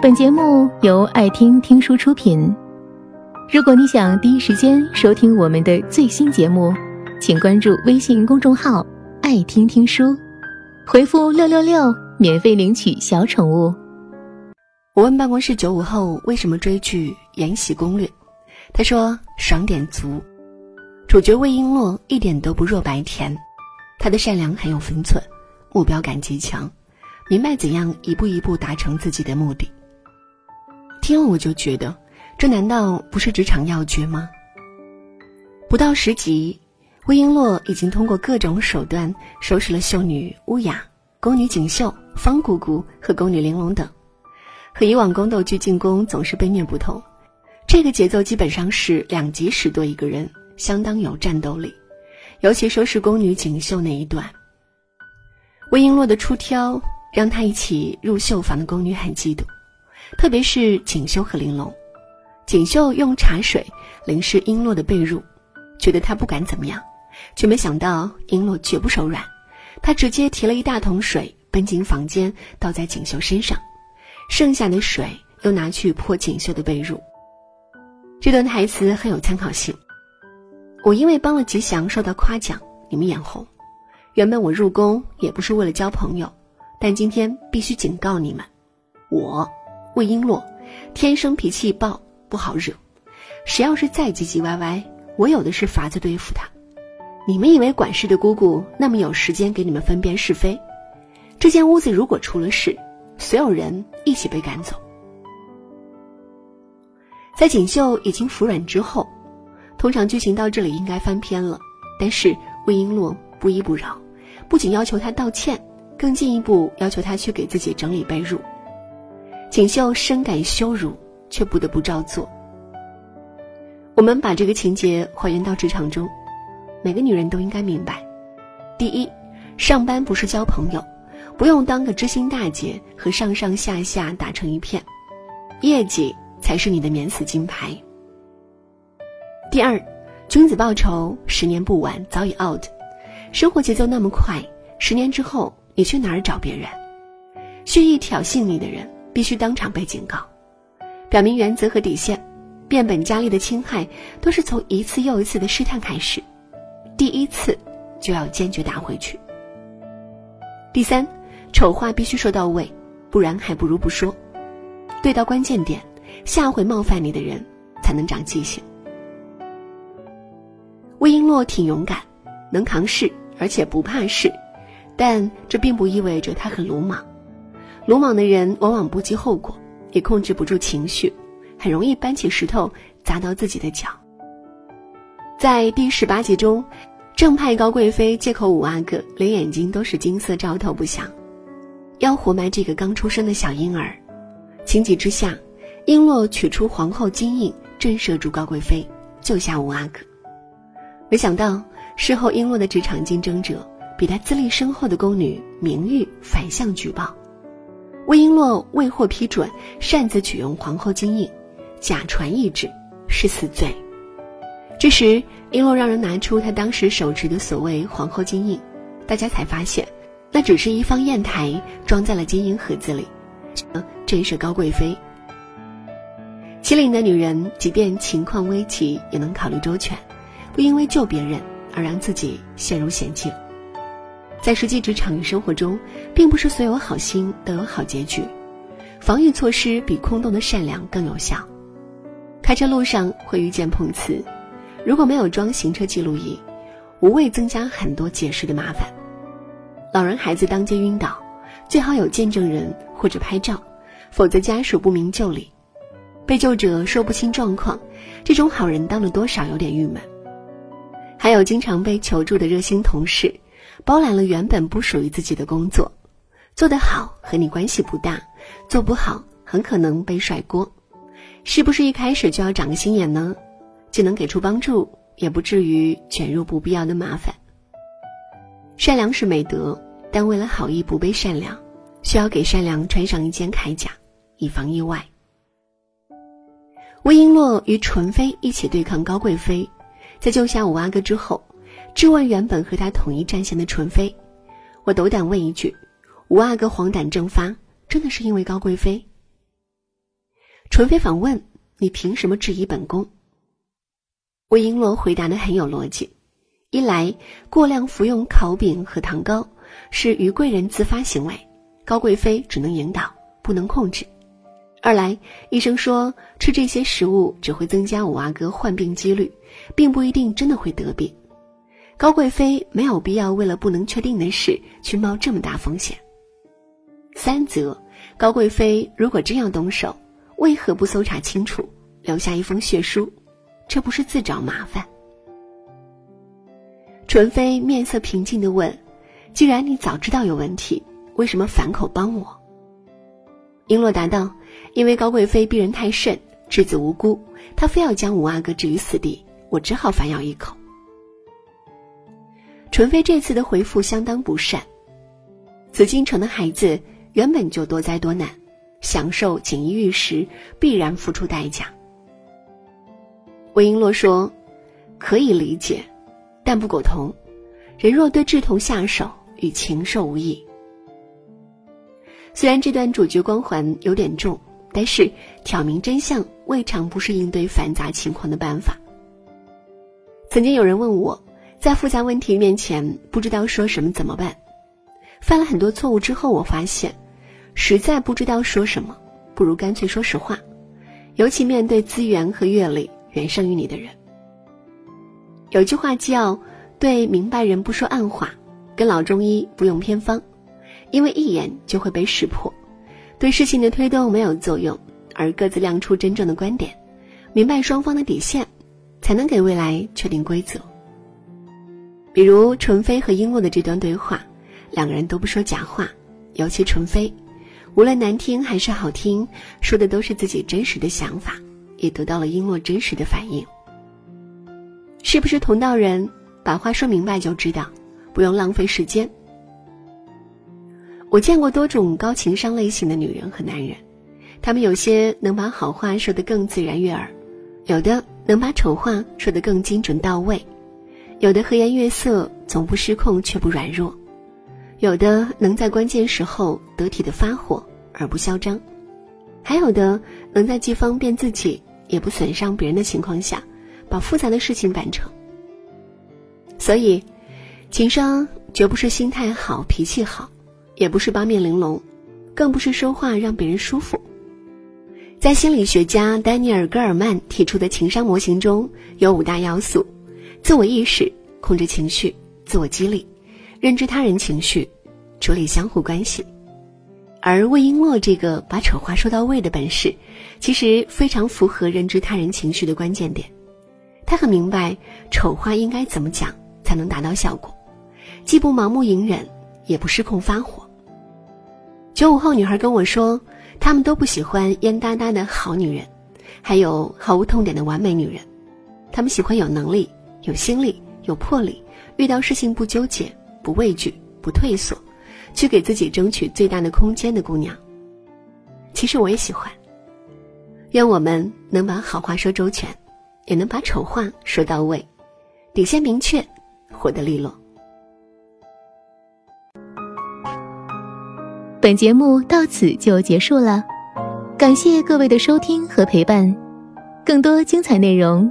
本节目由爱听听书出品。如果你想第一时间收听我们的最新节目，请关注微信公众号“爱听听书”，回复“六六六”免费领取小宠物。我问办公室九五后为什么追剧《延禧攻略》，他说爽点足。主角魏璎珞一点都不弱白甜，她的善良很有分寸，目标感极强，明白怎样一步一步达成自己的目的。听了我就觉得，这难道不是职场要诀吗？不到十集，魏璎珞已经通过各种手段收拾了秀女乌雅、宫女锦绣、方姑姑和宫女玲珑等，和以往宫斗剧进宫总是被虐不同，这个节奏基本上是两集十多一个人。相当有战斗力，尤其收拾宫女锦绣那一段。魏璎珞的出挑让她一起入绣房的宫女很嫉妒，特别是锦绣和玲珑。锦绣用茶水淋湿璎珞的被褥，觉得她不敢怎么样，却没想到璎珞绝不手软，她直接提了一大桶水奔进房间，倒在锦绣身上，剩下的水又拿去泼锦绣的被褥。这段台词很有参考性。我因为帮了吉祥受到夸奖，你们眼红。原本我入宫也不是为了交朋友，但今天必须警告你们：我魏璎珞天生脾气暴，不好惹。谁要是再唧唧歪歪，我有的是法子对付他。你们以为管事的姑姑那么有时间给你们分辨是非？这间屋子如果出了事，所有人一起被赶走。在锦绣已经服软之后。通常剧情到这里应该翻篇了，但是魏璎珞不依不饶，不仅要求他道歉，更进一步要求他去给自己整理被褥。锦绣深感羞辱，却不得不照做。我们把这个情节还原到职场中，每个女人都应该明白：第一，上班不是交朋友，不用当个知心大姐和上上下下打成一片，业绩才是你的免死金牌。第二，君子报仇，十年不晚，早已 out。生活节奏那么快，十年之后你去哪儿找别人？蓄意挑衅你的人，必须当场被警告，表明原则和底线。变本加厉的侵害，都是从一次又一次的试探开始，第一次就要坚决打回去。第三，丑话必须说到位，不然还不如不说。对到关键点，下回冒犯你的人才能长记性。魏璎珞挺勇敢，能扛事，而且不怕事，但这并不意味着她很鲁莽。鲁莽的人往往不计后果，也控制不住情绪，很容易搬起石头砸到自己的脚。在第十八集中，正派高贵妃借口五阿哥连眼睛都是金色，照透不响，要活埋这个刚出生的小婴儿。情急之下，璎珞取出皇后金印，震慑住高贵妃，救下五阿哥。没想到，事后璎珞的职场竞争者比她资历深厚的宫女明玉反向举报，魏璎珞未获批准擅自取用皇后金印，假传懿旨，是死罪。这时，璎珞让人拿出她当时手持的所谓皇后金印，大家才发现，那只是一方砚台装在了金银盒子里，震慑高贵妃。机灵的女人，即便情况危急，也能考虑周全。不因为救别人而让自己陷入险境，在实际职场与生活中，并不是所有好心都有好结局。防御措施比空洞的善良更有效。开车路上会遇见碰瓷，如果没有装行车记录仪，无谓增加很多解释的麻烦。老人孩子当街晕倒，最好有见证人或者拍照，否则家属不明就里，被救者说不清状况，这种好人当了多少有点郁闷。还有经常被求助的热心同事，包揽了原本不属于自己的工作，做得好和你关系不大，做不好很可能被甩锅。是不是一开始就要长个心眼呢？既能给出帮助，也不至于卷入不必要的麻烦。善良是美德，但为了好意不被善良，需要给善良穿上一件铠甲，以防意外。魏璎珞与纯妃一起对抗高贵妃。在救下五阿哥之后，质问原本和他统一战线的纯妃：“我斗胆问一句，五阿哥黄疸症发，真的是因为高贵妃？”纯妃反问：“你凭什么质疑本宫？”魏璎珞回答的很有逻辑：一来，过量服用烤饼和糖糕是于贵人自发行为，高贵妃只能引导，不能控制；二来，医生说吃这些食物只会增加五阿哥患病几率，并不一定真的会得病。高贵妃没有必要为了不能确定的事去冒这么大风险。三则，高贵妃如果真要动手，为何不搜查清楚，留下一封血书？这不是自找麻烦？纯妃面色平静的问：“既然你早知道有问题，为什么反口帮我？”璎珞答道：“因为高贵妃逼人太甚，稚子无辜，她非要将五阿哥置于死地，我只好反咬一口。”纯妃这次的回复相当不善。紫禁城的孩子原本就多灾多难，享受锦衣玉食必然付出代价。魏璎珞说：“可以理解，但不苟同。人若对志同下手，与禽兽无异。”虽然这段主角光环有点重，但是挑明真相未尝不是应对繁杂情况的办法。曾经有人问我。在复杂问题面前，不知道说什么怎么办？犯了很多错误之后，我发现，实在不知道说什么，不如干脆说实话。尤其面对资源和阅历远胜于你的人。有句话叫“对明白人不说暗话”，跟老中医不用偏方，因为一眼就会被识破，对事情的推动没有作用，而各自亮出真正的观点，明白双方的底线，才能给未来确定规则。比如纯妃和璎珞的这段对话，两个人都不说假话，尤其纯妃，无论难听还是好听，说的都是自己真实的想法，也得到了璎珞真实的反应。是不是同道人？把话说明白就知道，不用浪费时间。我见过多种高情商类型的女人和男人，他们有些能把好话说得更自然悦耳，有的能把丑话说得更精准到位。有的和颜悦色，总不失控却不软弱；有的能在关键时候得体的发火而不嚣张；还有的能在既方便自己也不损伤别人的情况下，把复杂的事情办成。所以，情商绝不是心态好、脾气好，也不是八面玲珑，更不是说话让别人舒服。在心理学家丹尼尔·戈尔曼提出的情商模型中有五大要素。自我意识、控制情绪、自我激励、认知他人情绪、处理相互关系，而魏璎珞这个把丑话说到位的本事，其实非常符合认知他人情绪的关键点。他很明白丑话应该怎么讲才能达到效果，既不盲目隐忍，也不失控发火。九五后女孩跟我说，她们都不喜欢蔫哒哒的好女人，还有毫无痛点的完美女人，她们喜欢有能力。有心力，有魄力，遇到事情不纠结、不畏惧、不退缩，去给自己争取最大的空间的姑娘。其实我也喜欢。愿我们能把好话说周全，也能把丑话说到位，底线明确，活得利落。本节目到此就结束了，感谢各位的收听和陪伴，更多精彩内容。